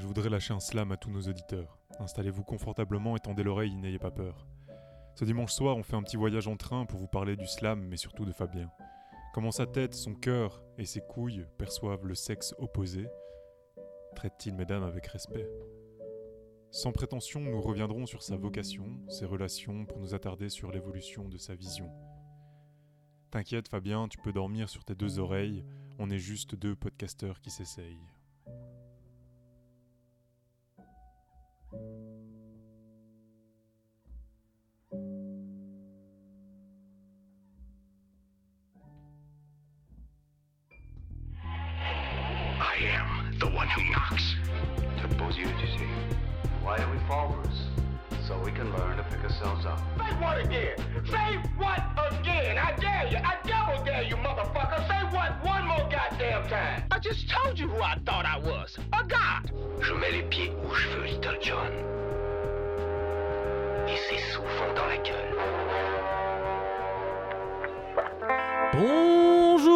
je voudrais lâcher un slam à tous nos auditeurs. Installez-vous confortablement et tendez l'oreille, n'ayez pas peur. Ce dimanche soir, on fait un petit voyage en train pour vous parler du slam, mais surtout de Fabien. Comment sa tête, son cœur et ses couilles perçoivent le sexe opposé. Traite-t-il mesdames avec respect? Sans prétention, nous reviendrons sur sa vocation, ses relations, pour nous attarder sur l'évolution de sa vision. T'inquiète Fabien, tu peux dormir sur tes deux oreilles, on est juste deux podcasteurs qui s'essayent. John. Et c'est souvent dans la gueule.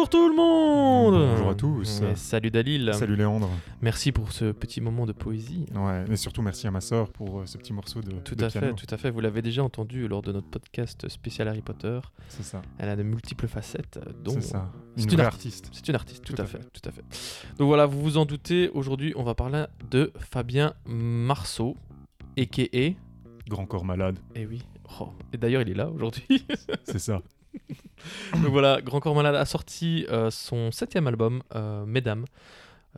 Bonjour tout le monde Bonjour à tous. Et Salut Dalil Salut Léandre. Merci pour ce petit moment de poésie. Ouais, mais surtout merci à ma sœur pour euh, ce petit morceau de, Tout de à piano. fait, tout à fait. Vous l'avez déjà entendu lors de notre podcast spécial Harry Potter. C'est ça. Elle a de multiples facettes, dont C'est ça. c'est Une vraie artiste. C'est une artiste, tout, à fait, tout à fait. Donc voilà, vous vous en doutez, aujourd'hui on va parler de Fabien Marceau, a.k.a. Grand corps malade. Eh oui, oh, et d'ailleurs il est là aujourd'hui. C'est ça. Donc voilà, Grand Corps Malade a sorti euh, son septième album, euh, Mesdames.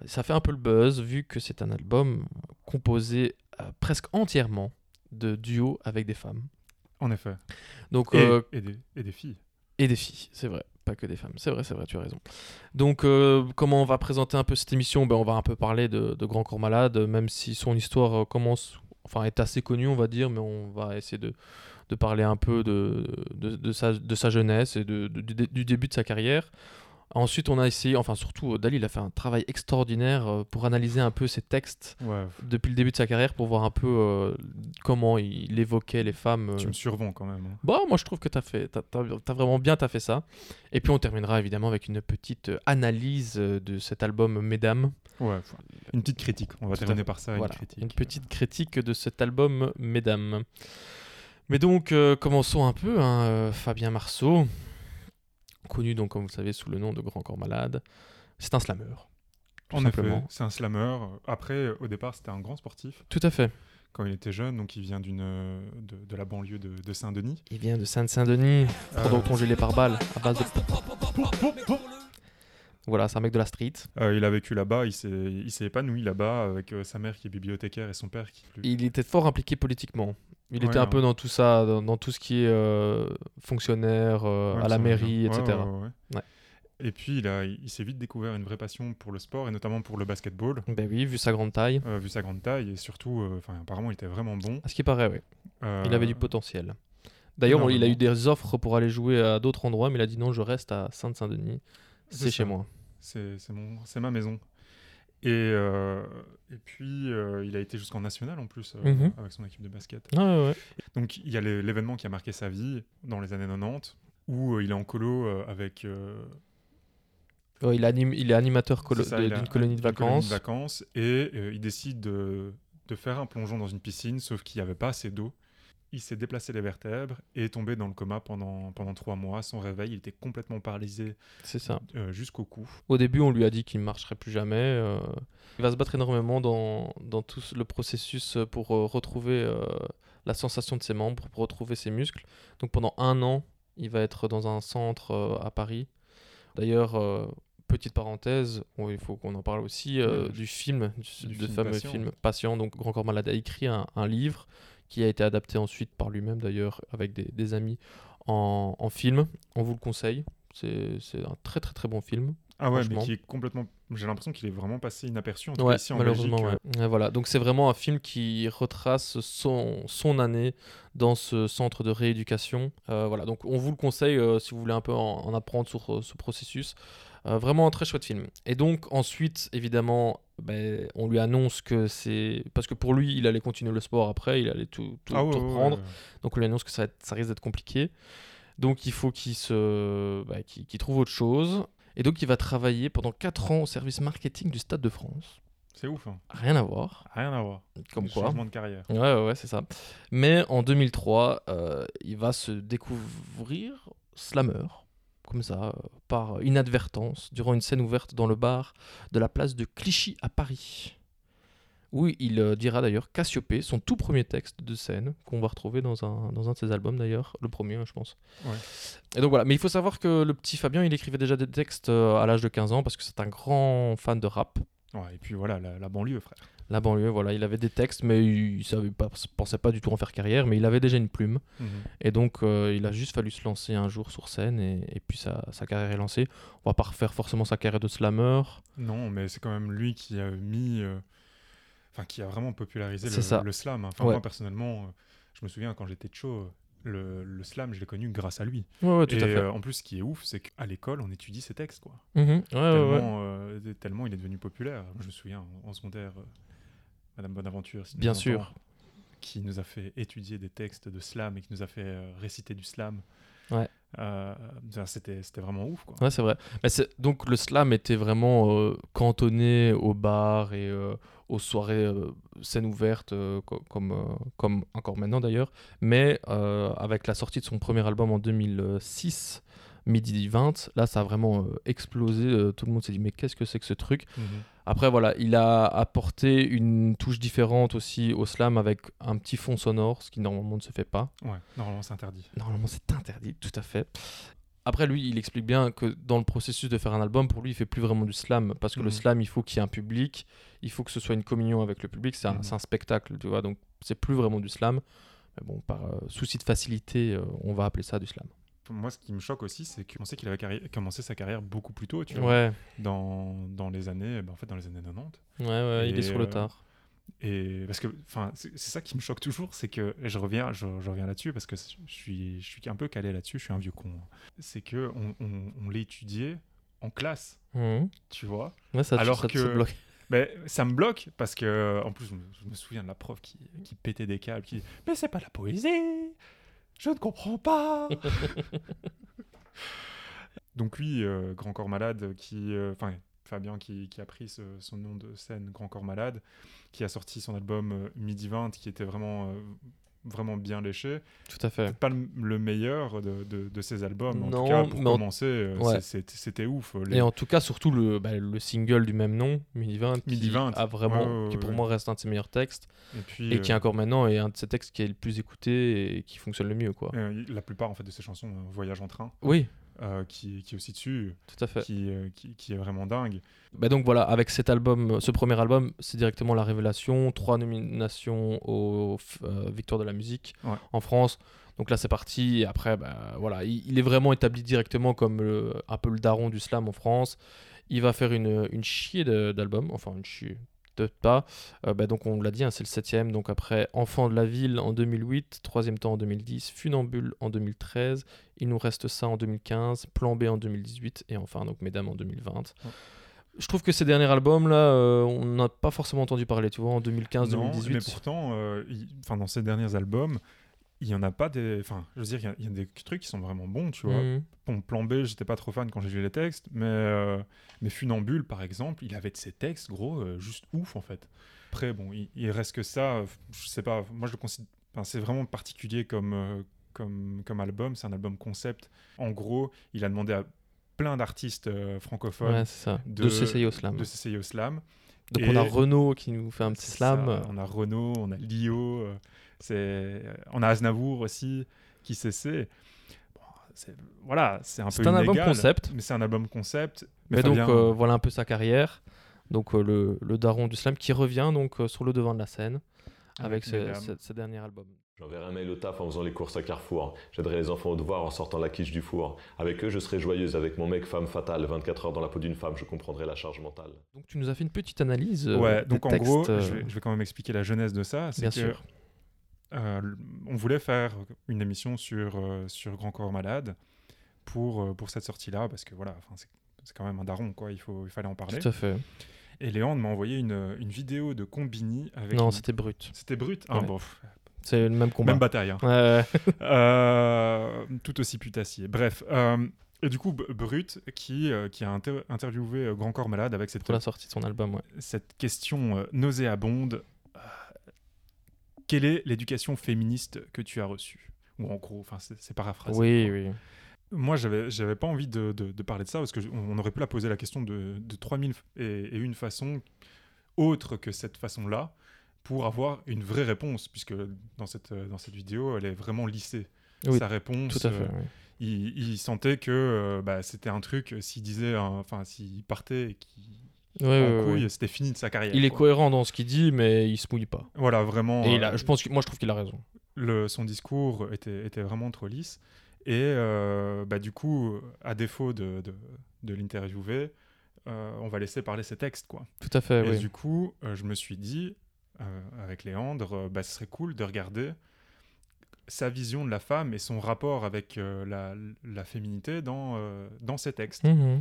Ça fait un peu le buzz vu que c'est un album composé euh, presque entièrement de duos avec des femmes. En effet. Donc, Et, et des, et des filles. et des filles, c'est vrai, pas que des femmes. C'est vrai, c'est vrai, tu as raison. Donc, euh, comment on va présenter un peu cette émission? Ben, On va un peu parler de, de Grand Corps Malade, même si son histoire commence, enfin, est assez connue, on va dire, mais on va essayer de, de parler un peu de, de, sa, de sa jeunesse et du début de sa carrière. Ensuite, on a essayé, enfin surtout, euh, Dali, il a fait un travail extraordinaire euh, pour analyser un peu ses textes Ouais, depuis le début de sa carrière pour voir un peu euh, comment il évoquait les femmes. euh, tu me survends quand même. hein. Bon, moi je trouve que tu as fait, t'as vraiment bien t'as fait ça. Et puis on terminera évidemment avec une petite analyse de cet album Mesdames. Ouais, une petite critique. On va Tout terminer par ça, Voilà, une critique. une petite critique de cet album Mesdames. Mais donc euh, commençons un peu. hein, Fabien Marceau, connu donc comme vous le savez sous le nom de Grand Corps Malade, c'est un slammer. tout En effet, simplement. c'est un slammer. Après, au départ, c'était un grand sportif Tout à fait. quand il était jeune. Donc, il vient d'une de, de la banlieue de, de Saint-Denis. Il vient de Sainte-Saint-Denis, pendant Euh, ton gelé par balle à base de. Voilà, c'est un mec de la street. Euh, il a vécu là-bas, il s'est il s'est épanoui là-bas avec euh, sa mère qui est bibliothécaire et son père qui. Il était fort impliqué politiquement. Il Ouais, était un peu dans tout ça, dans, dans tout ce qui est euh, fonctionnaire, euh, Ouais, à la mairie, etc. Et puis, il, a, il s'est vite découvert une vraie passion pour le sport et notamment pour le basketball, Ben oui, vu sa grande taille. euh, vu sa grande taille et surtout, enfin, apparemment, il était vraiment bon. À ce qui paraît, oui. Il avait du potentiel. D'ailleurs, il a eu des offres pour aller jouer à d'autres endroits, mais il a dit non, je reste à Sainte-Saint-Denis. C'est chez moi. C'est c'est mon, c'est ma maison. Et, euh, et puis, euh, il a été jusqu'en national en plus euh, Mhm. avec son équipe de basket. Ah ouais, ouais. Donc, il y a l'é- l'événement qui a marqué sa vie dans les années 90 où il est en colo avec. il, anime, il est animateur de- d'une colonie de une colonie vacances. vacances et il décide de, de faire un plongeon dans une piscine, sauf qu'il n'y avait pas assez d'eau. Il s'est déplacé les vertèbres et est tombé dans le coma pendant, pendant trois mois. Son réveil, il était complètement paralysé C'est ça. euh, jusqu'au cou. Au début, on lui a dit qu'il ne marcherait plus jamais. euh, Il va se battre énormément dans, dans tout le processus pour euh, retrouver la sensation de ses membres, pour retrouver ses muscles. Donc pendant un an, il va être dans un centre à Paris. D'ailleurs, petite parenthèse, il faut qu'on en parle aussi du film, du, du de film fameux Patient. film Patient. Donc Grand Corps Malade a écrit un, un livre qui a été adapté ensuite par lui-même d'ailleurs avec des, des amis en, en film. On vous le conseille. C'est c'est un très très très bon film. Ah ouais, mais qui est complètement. J'ai l'impression qu'il est vraiment passé inaperçu. En tout cas, Ouais, ici en malheureusement, Belgique, ouais. Voilà. Donc c'est vraiment un film qui retrace son, son année dans ce centre de rééducation. Euh, voilà, donc on vous le conseille euh, si vous voulez un peu en, en apprendre sur euh, ce processus. Vraiment un très chouette film. Et donc ensuite, évidemment, ben, on lui annonce que c'est... Parce que pour lui, il allait continuer le sport après, il allait tout, tout, Ah ouais, tout ouais, ouais, reprendre. ouais. Donc on lui annonce que ça, va être- ça risque d'être compliqué. Donc il faut qu'il se, bah, qu'il trouve autre chose. Et donc il va travailler pendant 4 ans au service marketing du Stade de France. C'est ouf, hein. Rien à voir. Rien à voir. Comme quoi. Changement de carrière. Ouais, ouais, ouais, c'est ça. Mais en 2003, euh, il va se découvrir slammer, comme ça, euh, par inadvertance, durant une scène ouverte dans le bar de la place de Clichy à Paris. Où il euh, dira d'ailleurs Cassiopée, son tout premier texte de scène, qu'on va retrouver dans un, dans un de ses albums d'ailleurs, le premier, hein, je pense. Ouais. Et donc voilà, mais il faut savoir que le petit Fabien, il écrivait déjà des textes euh, à l'âge de 15 ans parce que c'est un grand fan de rap. Ouais, et puis voilà, la, la banlieue, frère. La banlieue, voilà, il avait des textes, mais il pas, pensait pas du tout en faire carrière, mais il avait déjà une plume. Mhm. Et donc, euh, il a juste fallu se lancer un jour sur scène, et, et puis sa, sa carrière est lancée. On va pas refaire forcément sa carrière de slammer. Non, mais c'est quand même lui qui a mis. euh, Enfin, qui a vraiment popularisé le, ça. le slam. hein. Enfin, Ouais. moi, personnellement, euh, je me souviens quand j'étais chaud, le, le slam, je l'ai connu grâce à lui. Ouais, ouais, tout et à fait. euh, en plus, ce qui est ouf, c'est qu'à l'école, on étudie ses textes, quoi. Mhm. Ouais, ouais, ouais. tellement, euh, tellement il est devenu populaire. Je me souviens, en, secondaire, Madame Bonaventure, si Bien sûr. qui nous a fait étudier des textes de slam et qui nous a fait euh, réciter du slam. Ouais. Euh, c'était, vraiment ouf, quoi. Ouais, c'est vrai. Mais c'est- donc, le slam était vraiment euh, cantonné aux bars et euh, aux soirées scènes ouvertes, euh, co- comme, comme encore maintenant d'ailleurs. Mais avec la sortie de son premier album en 2006, Midi 20, là, ça a vraiment euh, explosé. euh, tout le monde s'est dit, mais qu'est-ce que c'est que ce truc Mhm. Après, voilà, il a apporté une touche différente aussi au slam avec un petit fond sonore, ce qui normalement ne se fait pas. Ouais, normalement, c'est interdit. Normalement, c'est interdit, tout à fait. Après, lui, il explique bien que dans le processus de faire un album, pour lui, il fait plus vraiment du slam. Parce que le Mhm. slam, il faut qu'il y ait un public, il faut que ce soit une communion avec le public, c'est un, Mhm. un spectacle, tu vois. Donc, c'est plus vraiment du slam. Mais bon, par euh, souci de facilité, euh, on va appeler ça du slam. Moi, ce qui me choque aussi, c'est qu'on sait qu'il avait carri- commencé sa carrière beaucoup plus tôt, tu vois, Ouais, dans, dans les années, ben, en fait, dans les années 90. ouais, ouais, il est sur le euh, tard. Et parce que, enfin, c'est c'est ça qui me choque toujours, c'est que et je reviens, je, je reviens là-dessus parce que je suis, je suis un peu calé là-dessus. Je suis un vieux con. C'est que on, on, étudié en classe, Mhm. tu vois. Ouais, ça, Alors ça que- bloque. Mais ça me bloque parce que, en plus, je me, souviens de la prof qui, qui pétait des câbles, qui, mais c'est pas la poésie, je ne comprends pas. Donc lui, euh, Grand Corps Malade, qui, euh, enfin Fabien qui, a pris son nom de scène Grand Corps Malade, qui a sorti son album euh, Midi 20, qui était vraiment, euh, vraiment bien léché. Tout à fait. Pas le, le meilleur de, de, de ses albums, en Non, tout cas pour commencer, euh, Ouais. c'était ouf. Les- Et en tout cas, surtout le, bah, le single du même nom, Midi 20, qui Midi 20, a vraiment, ouais, ouais, qui pour moi reste un de ses meilleurs textes. Et puis, et qui euh, encore maintenant est un de ces textes qui est le plus écouté et qui fonctionne le mieux quoi. euh, la plupart en fait de ses chansons, euh, Voyage en train, Oui, euh, qui, qui est aussi dessus, tout à fait. qui, euh, qui, qui est vraiment dingue. Bah donc voilà, avec cet album, ce premier album, c'est directement la révélation, trois nominations aux euh, Victoires de la musique Ouais. en France. Donc là c'est parti et après bah, voilà, il, il est vraiment établi directement comme le- un peu le daron du slam en France. Il va faire une, une chier d'albums, enfin une chier pas. Euh, bah, donc on l'a dit, hein, c'est le septième. Donc après Enfant de la ville en 2008, troisième temps en 2010, Funambule en 2013, il nous reste ça en 2015, Plan B en 2018 et enfin donc Mesdames en 2020. Ouais. Je trouve que ces derniers albums là, euh, on n'a pas forcément entendu parler, tu vois, en Non, 2015-2018. mais pourtant, euh, enfin, dans ses derniers albums, il y en a pas des. Enfin, je veux dire, il y a- il y, a des trucs qui sont vraiment bons, tu vois. Mhm. Bon, Plan B, j'étais pas trop fan quand j'ai lu les textes, mais, euh, mais Funambule, par exemple, il avait de ses textes, gros, euh, juste ouf, en fait. Après, bon, il, il reste que ça, euh, je sais pas, moi je le considère. enfin, c'est vraiment particulier comme, euh, comme, comme album, c'est un album concept. En gros, il a demandé à plein d'artistes francophones Ouais, c'est ça. De, de- s'essayer au slam. de s'essayer au slam. Donc et- on a Renault qui nous fait un petit slam. ça, on a Renault, on a Lio, c'est, on a Aznavour aussi qui s'essaie. Bon, c'est- voilà, c'est un peu un album concept. Mais c'est un album concept. Mais donc euh, voilà un peu sa carrière. Donc euh, le, le daron du slam qui revient donc euh, sur le devant de la scène avec, ce, Mesdames. ce- ce dernier album. J'enverrai un mail au taf en faisant les courses à Carrefour. J'aiderai les enfants au devoir en sortant la quiche du four. Avec eux, je serai joyeuse. Avec mon mec, femme fatale. 24 heures dans la peau d'une femme, je comprendrai la charge mentale. Donc tu nous as fait une petite analyse. euh, Ouais, donc en textes, gros, euh, je, vais, je vais quand même expliquer la genèse de ça. C'est bien que sûr. Euh, on voulait faire une émission sur, euh, sur Grand Corps Malade pour, euh, pour cette sortie-là, parce que voilà, c'est, quand même un daron, quoi. Il, faut, il fallait en parler. Tout à fait. Et Léandre m'a envoyé une, une vidéo de Combini avec. Non, une- c'était brut. C'était brut? Ah, Ouais. bon, pff, C'est le même combat. même bataille. hein. Euh, tout aussi putassier. Bref, euh, Et du coup, Brut, qui, qui a inter- interviewé Grand Corps Malade avec cette, Pour la sortie de son album, ouais. cette question nauséabonde quelle est l'éducation féministe que tu as reçue? Ou en gros, enfin, c'est paraphrasé. Oui, oui. Moi, j'avais, j'avais pas envie de, de- de parler de ça parce que je- on aurait pu la poser la question de, de 3000 et, et une façons autre que cette façon-là pour avoir une vraie réponse, puisque dans cette, dans cette vidéo, elle est vraiment lissée. Oui, Sa réponse, Tout à fait. euh, oui. il, il sentait que euh, bah, c'était un truc, euh, s'il disait, enfin, s'il partait et qu'il Ouais, en ouais, couille, ouais. c'était fini de sa carrière. Il est quoi. cohérent dans ce qu'il dit, mais il se mouille pas. Voilà, vraiment. Et il a- euh, je pense que, moi, je trouve qu'il a raison. le, son discours était, était vraiment trop lisse. Et euh, bah, du coup, à défaut de, de, de l'interviewer, euh, on va laisser parler ses textes. Quoi. Tout à fait, et oui. du coup, euh, je me suis dit, avec Léandre, bah, ce serait cool de regarder sa vision de la femme et son rapport avec la, la féminité dans, dans ses textes. Mhm.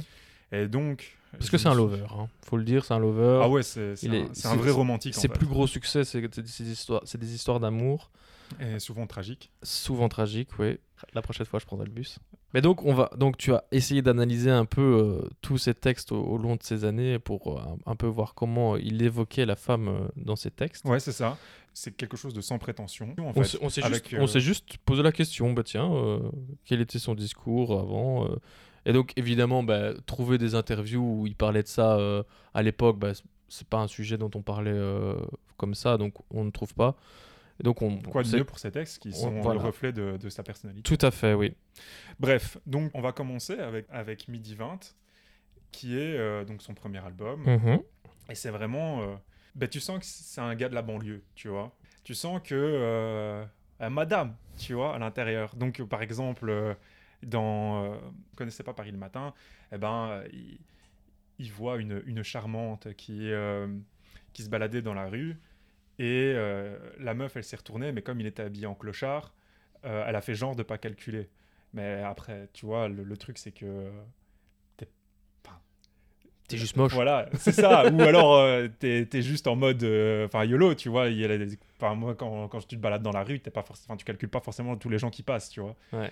Et donc... Parce que c'est un lover, hein. faut le dire, c'est un lover. Ah ouais, c'est un, un vrai romantique. Ses plus gros succès, c'est des histoires, histoires d'amour, Et souvent tragique. souvent tragiques, oui. La prochaine fois, je prendrai le bus. Mais donc, on va, donc tu as essayé d'analyser un peu euh, tous ces textes au, au long de ces années pour euh, un, peu voir comment il évoquait la femme euh, dans ses textes. Ouais, c'est ça. C'est quelque chose de sans prétention. En On s'est- juste, euh, juste posé la question, bah tiens, euh, quel était son discours avant euh, Et donc évidemment, bah, trouver des interviews où il parlait de ça euh, à l'époque, bah, c'est pas un sujet dont on parlait euh, comme ça, donc on ne trouve pas. Et donc on, Quoi de mieux pour ces textes qui on- sont voilà. le reflet de, de sa personnalité. Tout à fait, oui. Bref, donc on va commencer avec, avec Midi 20, qui est euh, donc son premier album. Mhm. Et c'est vraiment. ben, tu sens que c'est un gars de la banlieue, tu vois. Tu sens que. euh, madame, tu vois, à l'intérieur. Donc, par exemple, dans. euh, vous connaissez pas Paris le matin, eh ben, euh, il, il voit une, une charmante qui, euh, qui se baladait dans la rue. Et euh, la meuf, elle s'est retournée, mais comme il était habillé en clochard, elle a fait genre de pas calculer. Mais après, tu vois, le, le truc, c'est que. T'es juste moche. Voilà, c'est ça. Ou alors, t'es juste en mode. Enfin, YOLO, tu vois. Il y a des- Enfin, moi, quand, quand tu te balades dans la rue, t'es pas tu calcules pas forcément tous les gens qui passent, tu vois. Ouais.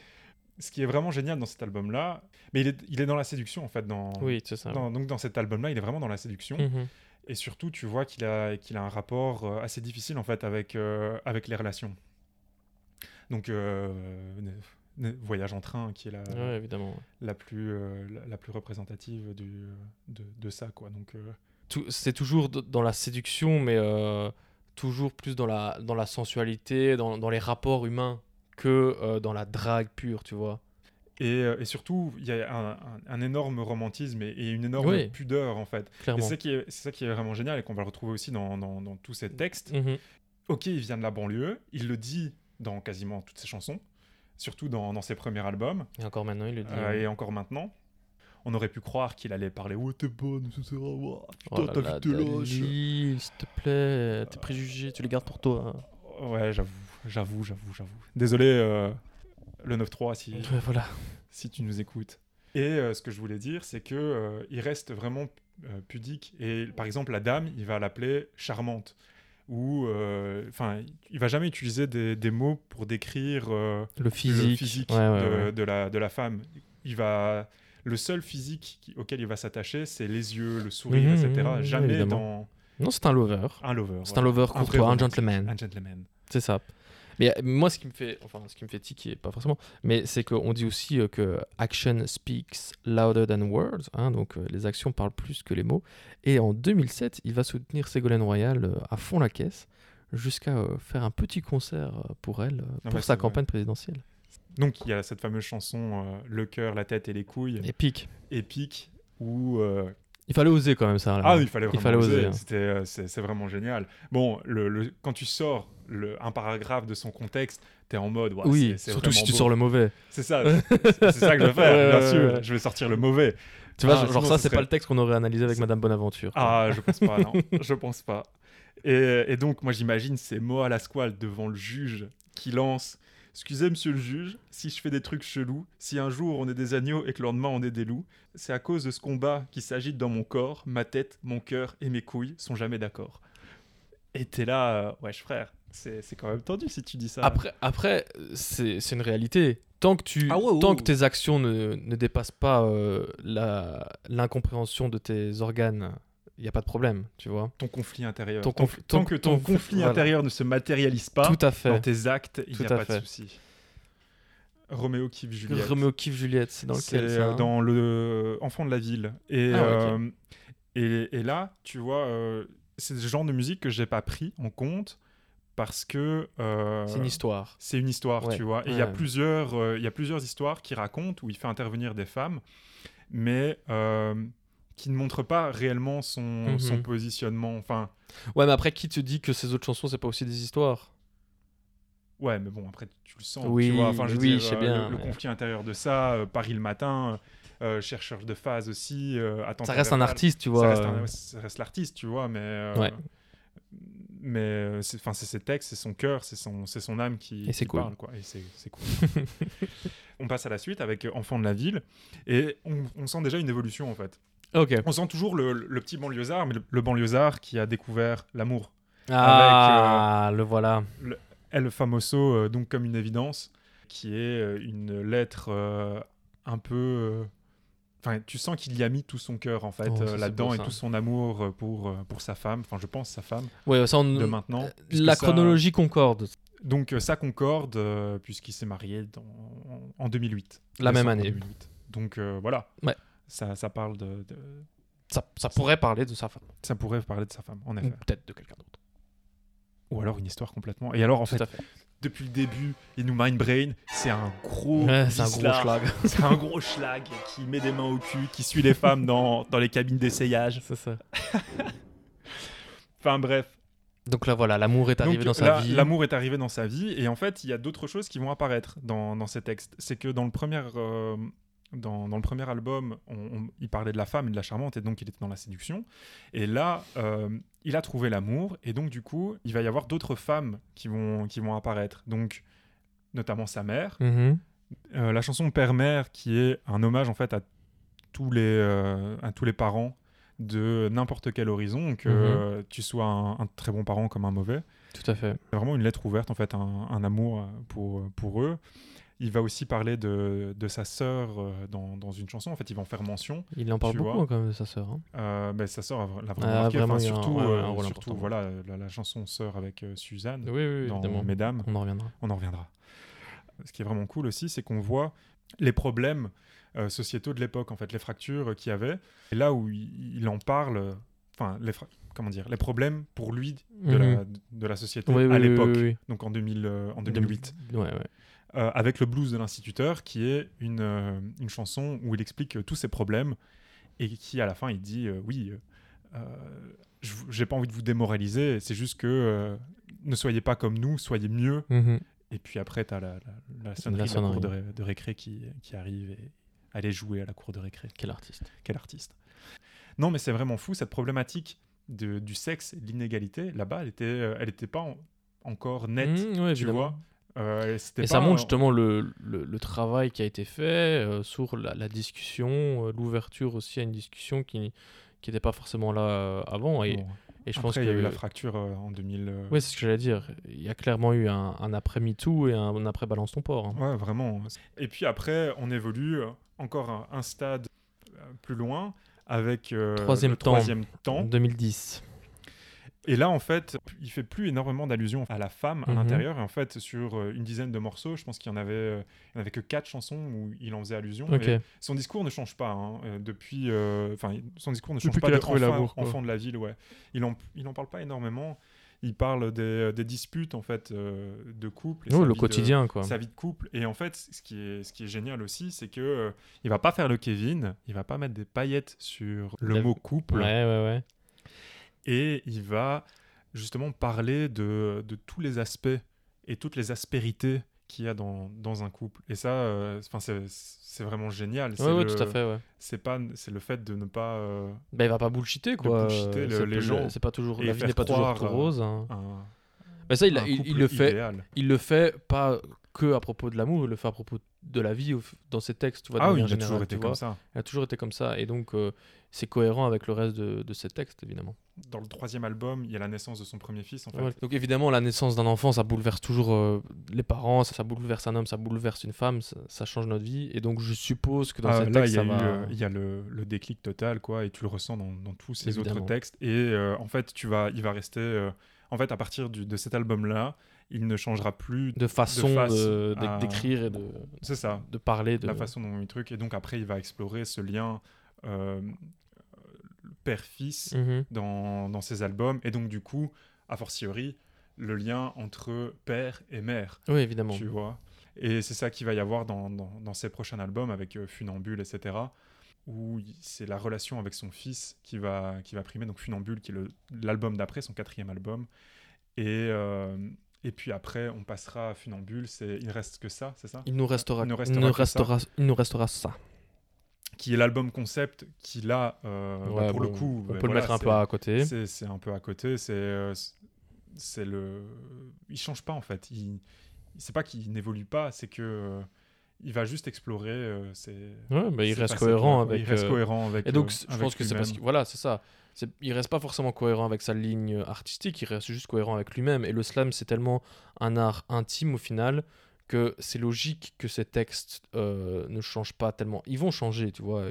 Ce qui est vraiment génial dans cet album-là, mais il est, il est dans la séduction, en fait. Dans, Oui, c'est ça. dans- donc, dans cet album-là, il est vraiment dans la séduction. Mhm. Et surtout, tu vois qu'il a, qu'il a un rapport euh, assez difficile, en fait, avec, euh, avec les relations. Donc, euh, Voyage en train, qui est la, Ouais, évidemment. la, plus, euh, la, la plus représentative du, de, de ça, quoi. Donc, C'est toujours dans la séduction, mais toujours plus dans la, dans la sensualité, dans, dans les rapports humains que euh, dans la drague pure, tu vois. Et, euh, et surtout, il y a un, un- un énorme romantisme et, et une énorme Oui. pudeur, en fait. C'est ça, qui est- c'est ça qui est vraiment génial et qu'on va le retrouver aussi dans, dans- dans tous ces textes. Mhm. Ok, il vient de la banlieue, il le dit dans quasiment toutes ses chansons, surtout dans, dans ses premiers albums, Et encore maintenant, il le dit. euh, et encore maintenant. On aurait pu croire qu'il allait parler « Ouais, t'es bonne, ouah, Oh putain, là ta là, vie te lâche. S'il te plaît, tes préjugés, tu les gardes pour toi. hein. Ouais, j'avoue, j'avoue, j'avoue, j'avoue. Désolé, euh, le 9-3, si, voilà. si tu nous écoutes. Et euh, ce que je voulais dire, c'est que euh, il reste vraiment pudique. Et par exemple, la dame, il va l'appeler charmante. Ou, enfin, il va jamais utiliser des, des mots pour décrire Le physique. le physique Ouais, ouais, de, ouais. de la, de la femme. Il va, le seul physique qui- auquel il va s'attacher, c'est les yeux, le sourire, Mhm, etc. mhm, jamais évidemment. Non, c'est un lover. dans un lover. C'est un lover courtois, un gentleman. Un gentleman. C'est ça. Mais euh, moi, ce qui me fait, enfin, ce qui me fait tiquer, pas forcément, mais c'est qu'on dit aussi euh, que action speaks louder than words, hein, donc euh, les actions parlent plus que les mots. Et en 2007, il va soutenir Ségolène Royal à fond la caisse, jusqu'à faire un petit concert pour elle, Ah pour ouais, sa campagne présidentielle. Donc il y a cette fameuse chanson euh, Le cœur, la tête et les couilles, Épique. épique, où euh, Il fallait oser quand même ça. là. Ah, il fallait vraiment fallait oser. oser, hein. C'est, c'est vraiment génial. Bon, le, le- quand tu sors le, un paragraphe de son contexte, t'es en mode. oui, c'est- surtout si tu beau. sors le mauvais. C'est ça. c'est, ça que je vais faire, bien sûr. Je vais sortir le mauvais. Tu vois, Ah, genre sinon, ça, ce c'est serait- pas le texte qu'on aurait analysé avec Madame Bonaventure. Ah, je pense pas, non. je pense pas. Et, et donc, moi, j'imagine ces mots à la squale devant le juge qui lance. Excusez, monsieur le juge, si je fais des trucs chelous, si un jour on est des agneaux et que le lendemain on est des loups, c'est à cause de ce combat qui s'agite dans mon corps, ma tête, mon cœur et mes couilles sont jamais d'accord. Et t'es là, euh, wesh frère, c'est c'est quand même tendu si tu dis ça. Après, après c'est c'est une réalité. tant que tu Ah ouais, ouais, tant ouais. que tes actions ne, ne dépassent pas euh, la l'incompréhension de tes organes il y a pas de problème tu vois Ton conflit intérieur. Ton Tant- que ton, ton- conflit voilà. intérieur ne se matérialise pas tout à dans tes actes, il n'y a pas fait. de souci. Roméo kiffe Juliette. Roméo kiffe Juliette c'est dans lequel ça euh, hein dans le Enfant de la ville. Et, Ah euh, et, et là, tu vois, euh, c'est ce genre de musique que j'ai pas pris en compte parce que euh, c'est une histoire c'est une histoire, Ouais. tu vois. Et il y a plusieurs, euh, il y a plusieurs histoires qui racontent où il fait intervenir des femmes, mais euh, qui ne montrent pas réellement son, Mhm. son positionnement. Enfin, ouais mais après qui te dit que ces autres chansons c'est pas aussi des histoires? Ouais, mais bon, après tu le sens, Oui, tu vois. Enfin, je oui, dire, je sais bien, le, conflit intérieur de ça, Paris le matin, chercheur de phase aussi. ça reste un artiste tu ça vois reste, ouais, ça reste l'artiste, tu vois, mais. Euh. Mais euh, c'est enfin, c'est ses textes, c'est son cœur, c'est son, c'est son âme qui, Et qui cool. parle. Quoi. Et c'est c'est cool. on passe à la suite avec Enfant de la ville. Et on, on sent déjà une évolution, en fait. ok On sent toujours le, le petit banlieusard, mais le, le banlieusard qui a découvert l'amour. ah le voilà El Famoso, euh, donc comme une évidence, qui est euh, une lettre euh, un peu... Enfin, tu sens qu'il y a mis tout son cœur en fait Oh, euh, là-dedans et tout son amour euh, pour, euh, pour sa femme, enfin je pense sa femme ouais ça on- de maintenant. la ça- chronologie concorde Donc ça concorde euh, puisqu'il s'est marié dans- en 2008. La même année. 2008. Donc euh, voilà. Ouais. Ça, ça parle de, de- ça, ça pourrait parler de sa femme Ça pourrait parler de sa femme, en ou effet. peut-être de quelqu'un d'autre Ou alors une histoire complètement. Et alors en tout fait, à fait depuis le début, il nous mind brain, c'est un gros. Ouais, c'est un gros schlag C'est un gros schlag qui met des mains au cul, qui suit les femmes dans, dans les cabines d'essayage. c'est ça Enfin bref. donc là voilà l'amour est arrivé Donc, dans sa là, vie L'amour est arrivé dans sa vie. Et en fait, il y a d'autres choses qui vont apparaître dans, dans ces textes. C'est que dans le premier, euh, dans, dans le premier album, on- on- il parlait de la femme et de la charmante, et donc il était dans la séduction. Et là, euh, il a trouvé l'amour, et donc du coup, il va y avoir d'autres femmes qui vont, qui vont apparaître. Donc, notamment sa mère. Mhm. Euh, la chanson Père-Mère, qui est un hommage en fait à tous les, euh, à tous les parents de n'importe quel horizon, que Mhm. euh, tu sois un, un très bon parent comme un mauvais. tout à fait C'est vraiment une lettre ouverte, en fait, un, un amour pour, pour eux. Il va aussi parler de, de sa sœur euh, dans, dans une chanson. En fait, il va en faire mention. il en parle beaucoup hein, quand même de sa sœur hein. Euh, ben, sa sœur l'a vraiment Ah, marqué. vraiment Enfin, un- surtout, ouais, euh, un rôle surtout, voilà, la, la chanson Sœur avec Suzanne oui oui, oui, dans évidemment Mesdames. on en reviendra On en reviendra. Ce qui est vraiment cool aussi, c'est qu'on voit les problèmes euh, sociétaux de l'époque, en fait, les fractures qu'il y avait. Et là où il, il en parle, enfin, les, fra- comment dire, les problèmes pour lui de, la, Mhm. de la société Oui, à oui, l'époque, oui. donc en, 2000, euh, en 2008. ouais ouais Euh, avec le blues de l'instituteur, qui est une, euh, une chanson où il explique euh, tous ses problèmes et qui, à la fin, il dit Oui, j'ai pas envie de vous démoraliser, c'est juste que ne soyez pas comme nous, soyez mieux. Mhm. Et puis après, tu as la, la, la sonnerie La de la cour de, de récré qui, qui arrive et allez jouer à la cour de récré. quel artiste Quel artiste. Non, mais c'est vraiment fou, cette problématique de, du sexe et de l'inégalité, là-bas, elle était, elle était pas en- encore nette, Mhm, ouais, tu évidemment. vois. Euh, Et ça montre un- justement le, le, le travail qui a été fait euh, sur la, la discussion, euh, l'ouverture aussi à une discussion qui qui n'était pas forcément là euh, avant. Et, Bon, et je Après, pense il y a eu la fracture en 2000. euh, ouais, c'est ce que j'allais dire. Il y a clairement eu un, un après MeToo et un, après Balance ton port. hein. Ouais, vraiment. Et puis après, on évolue encore un, stade plus loin avec Troisième le temps. troisième temps. 2010. Et là, en fait, il fait plus énormément d'allusions à la femme à Mhm. l'intérieur. Et en fait, sur euh, une dizaine de morceaux, je pense qu'il y en avait, euh, il y en avait que quatre chansons où il en faisait allusion. Son discours ne change pas hein, euh, depuis. euh, Enfin, son discours ne change Depuis pas qu'il a enfant, enfant de la ville. Ouais. Il en, il en parle pas énormément. Il parle des, des disputes en fait euh, de couple. et Oh, le de- quotidien, quoi. sa vie de couple. Et en fait, ce qui est, ce qui est génial aussi, c'est que euh, il va pas faire le Kevin, il va pas mettre des paillettes sur le La- mot couple, Ouais, ouais, ouais. Et il va justement parler de, de tous les aspects et toutes les aspérités qu'il y a dans, dans un couple. Et ça, euh, c'est vraiment génial. C'est Ouais, ouais, le- tout à fait, ouais. C'est pas, c'est le fait de ne pas euh, Bah, il va pas bullshiter, quoi. bullshiter le- les gens C'est pas toujours. La vie n'est pas toujours tout rose. hein. un, Bah, ça, il, le fait. idéal. Il le fait pas que à propos de l'amour, il le fait à propos de la vie dans ses textes, tu vois, de Ah oui, il a toujours été vois. comme ça. Il a toujours été comme ça, et donc euh, c'est cohérent avec le reste de, de ses textes, évidemment. Dans le troisième album, il y a la naissance de son premier fils, en fait. Ouais. Donc évidemment, la naissance d'un enfant, ça bouleverse toujours euh, les parents, ça, ça bouleverse un homme, ça bouleverse une femme, ça, ça change notre vie. Et donc je suppose que dans Ah, ces là, textes, il y a, ça eu, va... il y a le, le déclic total, quoi, et tu le ressens dans, dans tous ces Évidemment. autres textes. Et euh, en fait, tu vas, il va rester. en fait, à partir du- de cet album-là, il ne changera plus. de façon face de- à- d'écrire et de, C'est ça, de parler de la façon dont il truc. Et donc après, il va explorer ce lien euh, père-fils Mhm. dans, dans ses albums. Et donc, du coup, a fortiori, le lien entre père et mère. Oui, évidemment. tu vois. Et c'est ça qu'il va y avoir dans, dans, dans ses prochains albums avec euh, Funambule, etc. Où c'est la relation avec son fils qui va, qui va primer. Donc Funambule, qui est le- l'album d'après, son quatrième album. Et, euh, et puis après, on passera à Funambule. C'est Il reste que ça, c'est ça? Il nous restera, Il nous il restera nous ça. il nous restera ça. Qui est l'album concept qu'il a, euh, bah, pour le coup. on bah, peut le mettre un peu à côté. C'est un peu à côté. C'est euh, c'est- le. Il change pas en fait. Il c'est pas qu'il n'évolue pas, c'est que euh, il va juste explorer. euh, c'est. Ouais, mais il reste cohérent avec. Il reste cohérent avec. Et donc, euh, je pense que c'est parce que voilà, c'est ça. Il reste pas forcément cohérent avec sa ligne artistique, il reste juste cohérent avec lui-même. Et le slam, c'est tellement un art intime au final que c'est logique que ces textes euh, ne changent pas tellement. Ils vont changer, tu vois,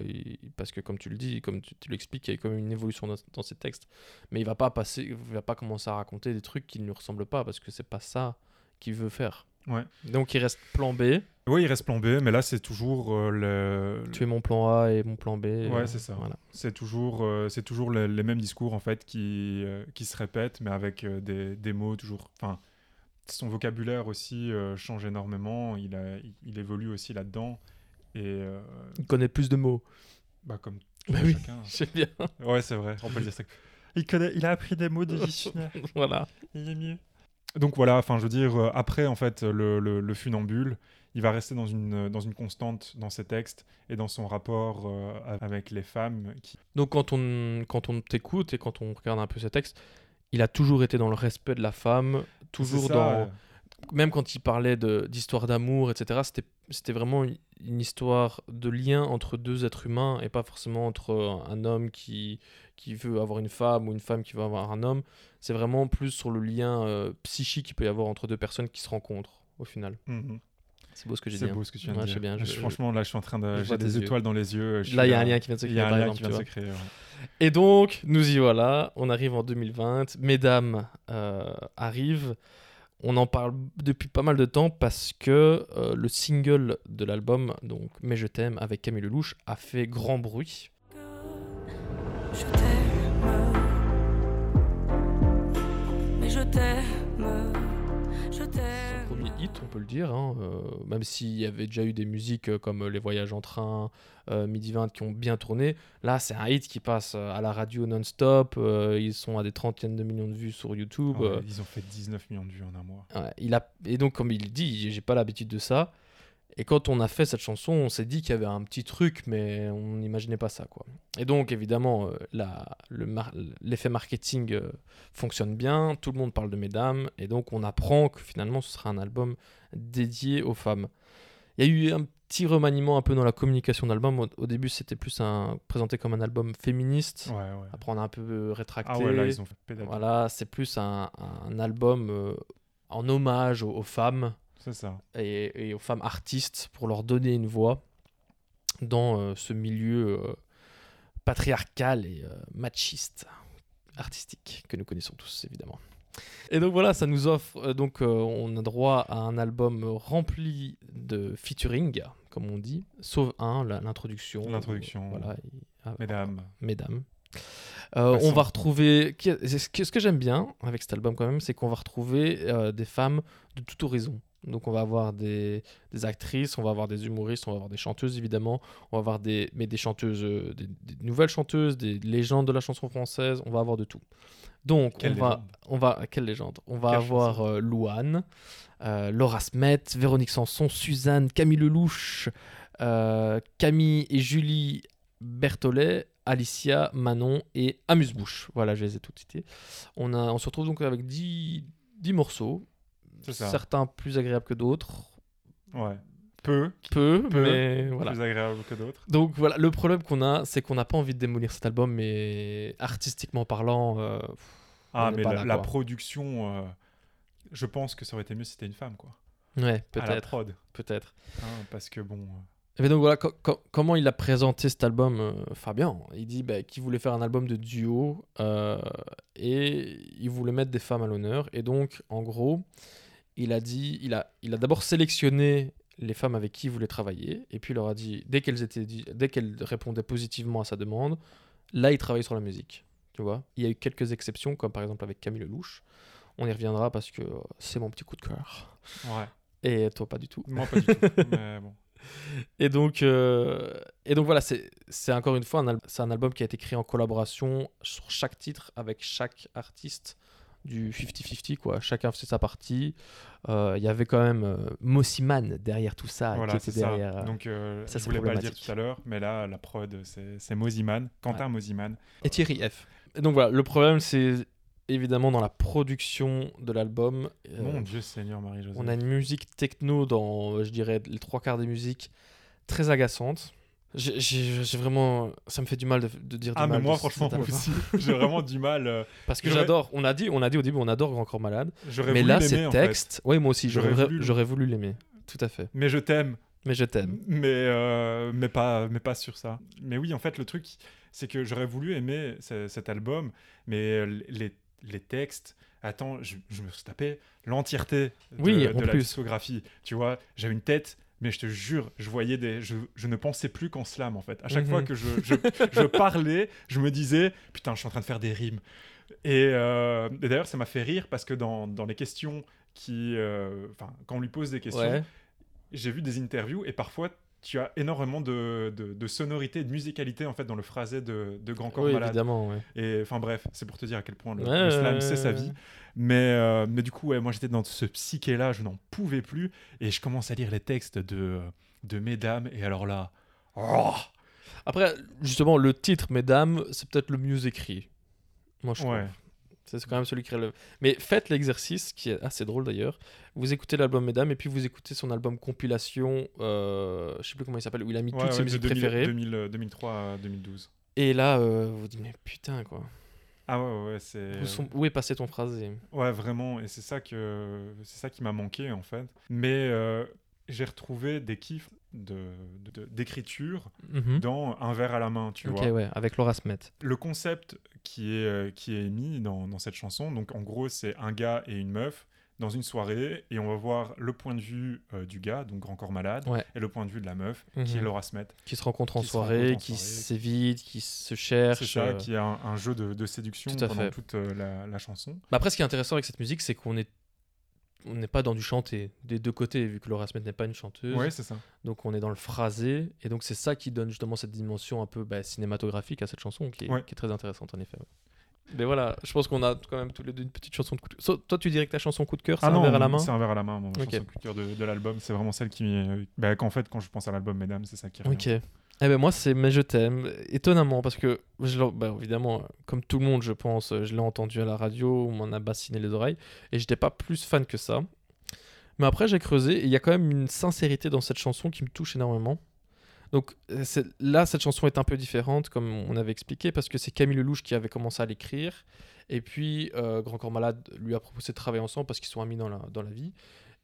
parce que comme tu le dis, comme tu, tu l'expliques, il y a quand même une évolution dans, dans ces textes. Mais il va pas passer, il va pas commencer à raconter des trucs qui ne lui ressemblent pas parce que c'est pas ça qu'il veut faire. Ouais. Donc il reste plan B. Oui, il reste plan B, mais là c'est toujours euh, le. Tu es mon plan A et mon plan B. Ouais, euh, c'est ça. Voilà. C'est toujours, euh, c'est toujours le- les mêmes discours en fait qui, qui se répètent, mais avec des, des mots toujours. Enfin, son vocabulaire aussi change énormément. Il, a, il, il évolue aussi là-dedans. Et Il connaît plus de mots. bah, comme Bah oui. chacun. C'est bien. Ouais, c'est vrai. On peut le dire ça. Il connaît, il a appris des mots du dictionnaire. voilà. Il est mieux. Donc voilà, enfin je veux dire, euh, après en fait le, le, le funambule, il va rester dans une, dans une constante dans ses textes et dans son rapport euh, avec les femmes. Qui... Donc quand on, quand on t'écoute et quand on regarde un peu ses textes, il a toujours été dans le respect de la femme, toujours dans... Même quand il parlait de- d'histoire d'amour, etc., c'était- c'était vraiment une- histoire de lien entre deux êtres humains et pas forcément entre un homme qui, qui veut avoir une femme ou une femme qui veut avoir un homme. C'est vraiment plus sur le lien euh, psychique qu'il peut y avoir entre deux personnes qui se rencontrent au final. mhm. C'est beau ce que j'ai dit. C'est hein. beau ce que tu viens Ouais, de dire. bien, je- Je- franchement, là, je suis en train de. J'ai des, étoiles dans les yeux. Là, il y a un lien qui vient de se Il y créer, a un lien exemple, qui vient de se créer. ouais. Et donc, nous y voilà. On arrive en 2020. Mesdames euh, arrivent. On en parle depuis pas mal de temps parce que euh, le single de l'album, donc Mais je t'aime avec Camille Lelouch, a fait grand bruit. On peut le dire, hein, euh, même s'il y avait déjà eu des musiques euh, comme euh, Les Voyages en train, euh, Midi 20 qui ont bien tourné. Là, c'est un hit qui passe à la radio non-stop. euh, ils sont à des trentaines de millions de vues sur YouTube. Ouais, Ils ont fait 19 millions de vues en un mois. Ouais, il a... Et donc, comme il dit, j'ai pas l'habitude de ça. Et quand on a fait cette chanson, on s'est dit qu'il y avait un petit truc, mais on n'imaginait pas ça, quoi. Et donc, évidemment, euh, la- le mar- l'effet marketing euh, fonctionne bien, tout le monde parle de Mesdames, et donc on apprend que finalement, ce sera un album dédié aux femmes. Il y a eu un petit remaniement un peu dans la communication d'album. Au, au début, c'était plus un, présenté comme un album féministe. Ouais, ouais. Après, on a un peu euh, rétracté. Ah ouais, là, ils ont fait. Voilà, c'est plus un, un album euh, en hommage aux, aux femmes C'est ça. et, et aux femmes artistes pour leur donner une voix dans euh, ce milieu euh, patriarcal et euh, machiste artistique que nous connaissons tous évidemment. Et donc voilà, ça nous offre donc on a droit à un album rempli de featuring comme on dit, sauf un l'introduction. L'introduction. Voilà, et- ah, Mesdames. mesdames. Euh, on va retrouver. Ce que, ce que j'aime bien avec cet album, quand même, c'est qu'on va retrouver euh, des femmes de tout horizon. Donc, on va avoir des, des actrices, on va avoir des humoristes, on va avoir des chanteuses, évidemment. On va avoir des, mais des chanteuses, euh, des, des nouvelles chanteuses, des légendes de la chanson française. On va avoir de tout. Donc, Quelle on va, on va. Quelle légende? On va Quelle avoir euh, Louane, euh, Laura Smet, Véronique Sanson, Suzanne, Camille Lelouch, euh, Camille et Julie Berthollet, Alicia, Manon et Amuse-Bouche. Voilà, je les ai toutes citées. On, a, on se retrouve donc avec 10, 10 morceaux. Certains plus agréables que d'autres. Ouais. peu, peu, Peu. mais voilà. plus agréable que d'autres. Donc voilà, le problème qu'on a, c'est qu'on n'a pas envie de démolir cet album, mais artistiquement parlant, euh, Ah, mais la, là, la quoi. production, euh, je pense que ça aurait été mieux si c'était une femme, quoi. ouais, À la peut-être, prod. peut-être. hein, parce que bon. euh, Mais donc voilà, co- co- comment il a présenté cet album, euh, Fabien? Il dit bah, qu'il voulait faire un album de duo et il voulait mettre des femmes à l'honneur. Et donc, en gros, il a dit, il a, il a d'abord sélectionné les femmes avec qui il voulait travailler, et puis il leur a dit, dès qu'elles étaient, dès qu'elles répondaient positivement à sa demande, là, il travaillait sur la musique. Tu vois? Il y a eu quelques exceptions, comme par exemple avec Camille Lelouch. On y reviendra parce que c'est mon petit coup de cœur. ouais. Et toi, pas du tout. Moi, pas du tout. mais bon. Et donc, euh, et donc voilà, c'est encore une fois un, al- c'est un album qui a été créé en collaboration sur chaque titre avec chaque artiste du 50-50, quoi. Chacun faisait sa partie. Euh, Il y avait quand même euh, Mossiman derrière tout ça, voilà, qui était ça. derrière. euh, Donc, euh, ça, je c'est voulais pas le dire tout à l'heure, mais là, la prod, c'est Moziman, Quentin Moziman. Et Thierry F. Et donc voilà, le problème, c'est évidemment dans la production de l'album. euh, Mon Dieu Seigneur Marie-Joseph. on a une musique techno dans, je dirais, les trois quarts des musiques très agaçante. J'ai- vraiment. Ça me fait du mal de, de dire du Ah, mais mal moi, de franchement, moi aussi, j'ai vraiment du mal. euh, Parce que j'adore. On a dit, on a dit au début, on adore Grand Corps Malade. Mais là, ces textes. Oui, moi aussi, J'aurais voulu- l'aimer. Tout à fait. Mais je t'aime. Mais je t'aime. Mais, euh, mais, pas, mais pas sur ça. Mais oui, en fait, le truc, c'est que j'aurais voulu aimer ce- cet album, mais les, les textes. Attends, je, je me suis tapé l'entièreté de, Oui, de la plus. discographie. Tu vois, j'ai une tête, mais je te jure, je voyais des. Je, je ne pensais plus qu'en slam, en fait. À chaque Mhm. fois que je, je, je parlais, je me disais, putain, je suis en train de faire des rimes. Et, euh, et d'ailleurs, ça m'a fait rire parce que dans, dans les questions qui. euh, Enfin, quand on lui pose des questions, Ouais. j'ai vu des interviews et parfois tu as énormément de, de, de sonorité et de musicalité en fait dans le phrasé de, de Grand Corps Oui, Malade. évidemment. ouais. Et enfin bref, c'est pour te dire à quel point le, Ouais, le slam c'est sa vie. Mais, euh, mais du coup, ouais, moi j'étais dans ce psyché là, je n'en pouvais plus et je commence à lire les textes de, de Mesdames et alors là. oh Après, justement, le titre, mesdames, c'est peut-être le mieux écrit. Moi, je trouve. C'est quand même celui qui relève. Mais faites l'exercice, qui est assez drôle d'ailleurs. Vous écoutez l'album Mesdames et puis vous écoutez son album compilation, euh, je sais plus comment il s'appelle, où il a mis Ouais, toutes ouais, ses musiques 2000 préférées. 2000, euh, 2003 à 2012. Et là, euh, vous vous dites, mais putain, quoi. Ah ouais, ouais, c'est. Où, sont- où est passé ton phrasé Ouais, vraiment, et c'est ça que ça qui m'a manqué en fait. Mais euh, j'ai retrouvé des kiffs de de- d'écriture Mhm. dans un verre à la main, tu Ok, vois. ouais, avec Laura Smet. Le concept qui est euh, qui est mis dans, dans cette chanson, donc en gros c'est un gars et une meuf dans une soirée et on va voir le point de vue euh, du gars, donc Grand Corps Malade, Ouais. et le point de vue de la meuf, qui est Mhm. Laura Smet. Qui se rencontrent en Qui soirée, en qui s'évitent, qui se cherchent. C'est ça, euh. qui est un, un jeu de, de séduction Tout pendant fait. toute euh, la, la chanson. Bah après, ce qui est intéressant avec cette musique, c'est qu'on est on n'est pas dans du chanté des deux côtés, vu que Laura Smet n'est pas une chanteuse. Ouais, c'est ça. Donc on est dans le phrasé, et donc c'est ça qui donne justement cette dimension un peu bah, cinématographique à cette chanson, qui est, Ouais. qui est très intéressante en effet. ouais. Mais voilà, je pense qu'on a quand même tous les deux une petite chanson de coup de cœur. So- toi, tu dirais que ta chanson coup de cœur, c'est Ah un verre à la main c'est un verre à la main, mon Ok. chanson coup de cœur de, de l'album. C'est vraiment celle qui. Bah, qu'en fait, quand je pense à l'album, mesdames, c'est ça qui revient. Ok. Eh ben moi, c'est Mais je t'aime. Étonnamment, parce que, je bah, évidemment, comme tout le monde, je pense, euh, je l'ai entendu à la radio, on m'en a bassiné les oreilles, et j'étais pas plus fan que ça. Mais après, j'ai creusé, et il y a quand même une sincérité dans cette chanson qui me touche énormément. Donc euh, là, cette chanson est un peu différente, comme on avait expliqué, parce que c'est Camille Lelouch qui avait commencé à l'écrire, et puis euh, Grand Corps Malade lui a proposé de travailler ensemble parce qu'ils sont amis dans la, dans la vie.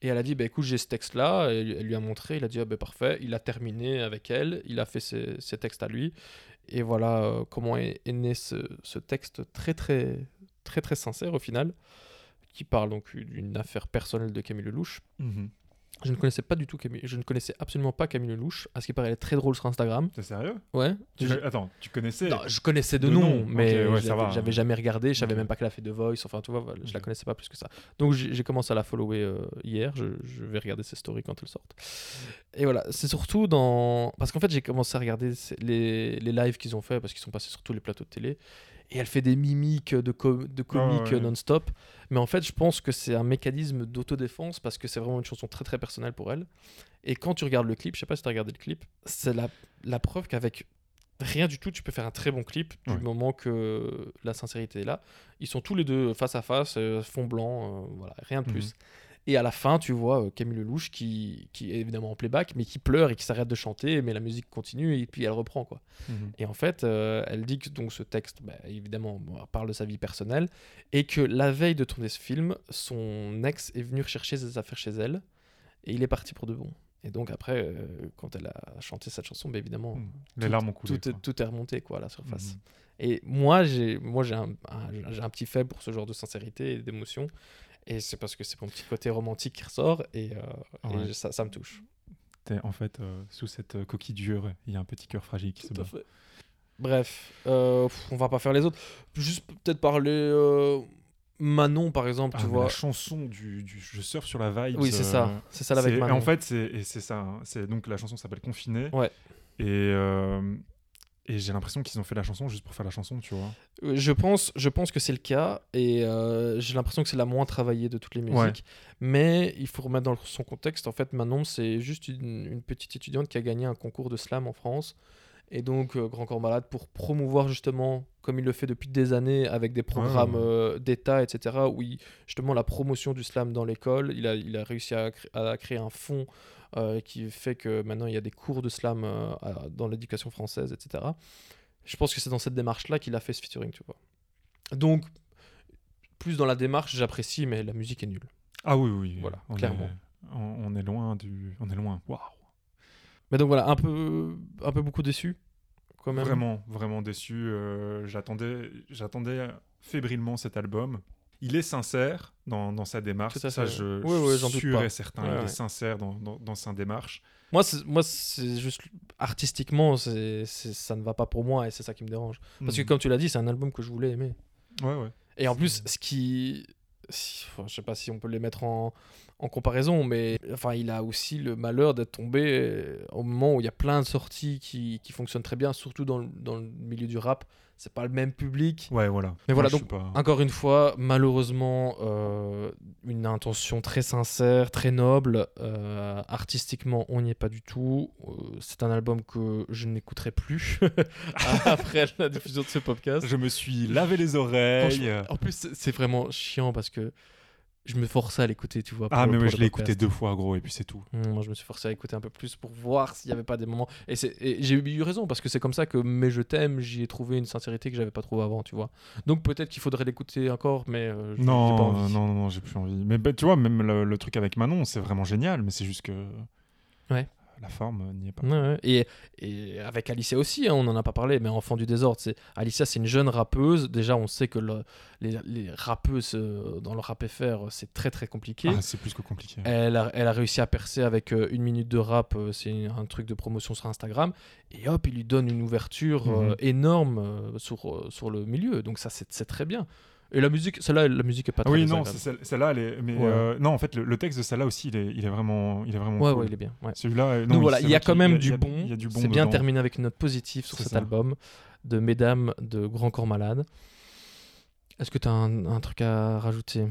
Et elle a dit, bah, écoute, j'ai ce texte-là. Elle lui a montré, il a dit, ah, bah, parfait. Il a terminé avec elle, il a fait ses, ses textes à lui. Et voilà euh, comment est, né ce, texte très, très, très, très sincère au final, qui parle donc d'une affaire personnelle de Camille Lelouch. Mhm. Je ne connaissais pas du tout Camille, je ne connaissais absolument pas Camille Lelouch, à ce qui paraît, elle est très drôle sur Instagram. T'es sérieux? Ouais. Tu- Je- Attends, tu connaissais non, je connaissais de, de nom, nom, mais ok, ouais, j'avais jamais regardé, je savais même pas qu'elle a fait The Voice, enfin tu vois, je la Ok. connaissais pas plus que ça. Donc j'ai commencé à la follower euh, hier, je, je vais regarder ses stories quand elles sortent. Et voilà, c'est surtout dans... Parce qu'en fait j'ai commencé à regarder les, les lives qu'ils ont fait, parce qu'ils sont passés sur tous les plateaux de télé, et elle fait des mimiques de, co- de comiques ouais. euh, non-stop. Mais en fait je pense que c'est un mécanisme d'autodéfense, parce que c'est vraiment une chanson très très personnelle pour elle. Et quand tu regardes le clip, je sais pas si tu as regardé le clip, c'est la, la preuve qu'avec rien du tout, tu peux faire un très bon clip du Ouais. moment que la sincérité est là. Ils sont tous les deux face à face, euh, fond blanc, euh, voilà, rien de Mhm. plus. Et à la fin, tu vois euh, Camille Lelouch qui, qui est évidemment en playback, mais qui pleure et qui s'arrête de chanter, mais la musique continue et puis elle reprend quoi. Mhm. Et en fait, euh, elle dit que donc ce texte, bah, évidemment, bon, parle de sa vie personnelle et que la veille de tourner ce film, son ex est venu rechercher ses affaires chez elle et il est parti pour de bon. Et donc après, euh, quand elle a chanté cette chanson, bah, évidemment, Mhm. Les tout- larmes ont coulé. tout, est, quoi. tout est remonté quoi à la surface. Mhm. Et moi, j'ai moi j'ai un, un- j'ai un petit faible pour ce genre de sincérité et d'émotion. Et c'est parce que c'est mon petit côté romantique qui ressort et, euh, et ça, ça me touche. En fait, euh, sous cette euh, coquille dure, il y a un petit cœur fragile qui se bat. Bref, euh, on va pas faire les autres. Juste peut-être parler Manon par exemple, Ah, tu vois. La chanson du, du Je surfe sur la vibe. Oui, c'est ça. C'est ça avec Manon. En fait, c'est ça. hein, donc la chanson s'appelle Confiné. Ouais. Et et j'ai l'impression qu'ils ont fait la chanson juste pour faire la chanson, tu vois. Euh, Je pense, je pense que c'est le cas et euh, j'ai l'impression que c'est la moins travaillée de toutes les musiques. Ouais. Mais il faut remettre dans son contexte. En fait, Manon, c'est juste une, une petite étudiante qui a gagné un concours de slam en France. Et donc, euh, Grand Corps Malade, pour promouvoir justement, comme il le fait depuis des années, avec des programmes ouais. euh, d'État, etc., où il- justement la promotion du slam dans l'école, il a, il a réussi à, à créer un fonds qui fait que maintenant il y a des cours de slam euh, dans l'éducation française, etc. Je pense que c'est dans cette démarche-là qu'il a fait ce featuring, tu vois. Donc, plus dans la démarche, j'apprécie, mais la musique est nulle. Ah oui, oui. Voilà, on clairement. Est, on, on est loin du. On est loin. Waouh. Mais donc voilà, un peu, un peu beaucoup déçu, quand même. Vraiment, vraiment déçu. euh, j'attendais, j'attendais fébrilement cet album. Il est sincère dans, dans sa démarche. Tout à Ça, fait. je, Ouais, je suis et certain. Ouais, il ouais. est sincère dans, dans, dans sa démarche. Moi, c'est, moi, c'est juste artistiquement, c'est, ça ne va pas pour moi et c'est ça qui me dérange. Parce que Mhm. comme tu l'as dit, c'est un album que je voulais aimer. Ouais, ouais. Et en plus, ce qui. si- enfin, je sais pas si on peut les mettre en, en comparaison, mais enfin, il a aussi le malheur d'être tombé euh, au moment où il y a plein de sorties qui, qui fonctionnent très bien, surtout dans le, dans le milieu du rap. C'est pas le même public. Ouais, voilà. Mais voilà, Moi, donc, pas- Encore une fois, malheureusement, euh, une intention très sincère, très noble. Euh, artistiquement, on n'y est pas du tout. Euh, c'est un album que je n'écouterai plus après la diffusion de ce podcast. Je me suis lavé les oreilles. En plus, c'est vraiment chiant parce que je me forçais à l'écouter, tu vois. Ah, mais ouais, je l'ai écouté deux fois, gros, et puis c'est tout. Mmh, Moi, je me suis forcé à écouter un peu plus pour voir s'il n'y avait pas des moments. Et, et j'ai eu raison parce que c'est comme ça que Mais je t'aime, j'y ai trouvé une sincérité que j'avais pas trouvée avant, tu vois. Donc peut-être qu'il faudrait l'écouter encore, mais euh, j'ai- j'ai pas Non, envie. non, non, non, j'ai plus envie. Mais bah, tu vois, même le, le truc avec Manon, c'est vraiment génial, mais c'est juste que. Ouais. La forme n'y est pas. Ouais, ouais. Et, et avec Alicia aussi, hein, on n'en a pas parlé, mais Enfant du désordre, c'est Alicia, c'est une jeune rappeuse. Déjà, on sait que le- les, les rappeuses euh, dans le rap FR, c'est très très compliqué. Ah, c'est plus que compliqué. Elle a, elle a réussi à percer avec euh, une minute de rap, euh, c'est un truc de promotion sur Instagram, et hop, il lui donne une ouverture Mhm. énorme sur, sur le milieu, donc ça c'est très bien. Et la musique, celle-là, la musique est pas très oui, non, celle-là, elle est. Mais Ouais. euh, non, en fait, le, le texte de celle-là aussi, il est, il est vraiment, il est vraiment Ouais, cool. ouais, il est bien. ouais. Celui-là, euh, Donc voilà, il y a quand même du bon. Il y a du bon C'est bien terminé avec une note positive sur cet ça. album de Mesdames de Grand Corps Malade. Est-ce que tu as un, un truc à rajouter?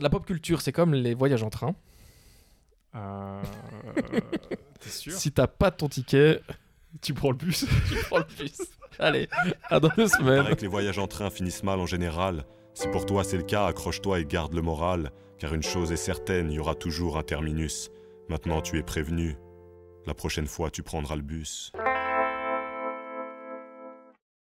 La pop culture, c'est comme les voyages en train. Euh, T'es sûr? Si t'as pas ton ticket, Tu prends le bus tu prends le bus. Allez, à dans deux semaines. Que les voyages en train finissent mal en général. Si pour toi c'est le cas, accroche-toi et garde le moral. Car une chose est certaine, il y aura toujours un terminus. Maintenant tu es prévenu. La prochaine fois tu prendras le bus.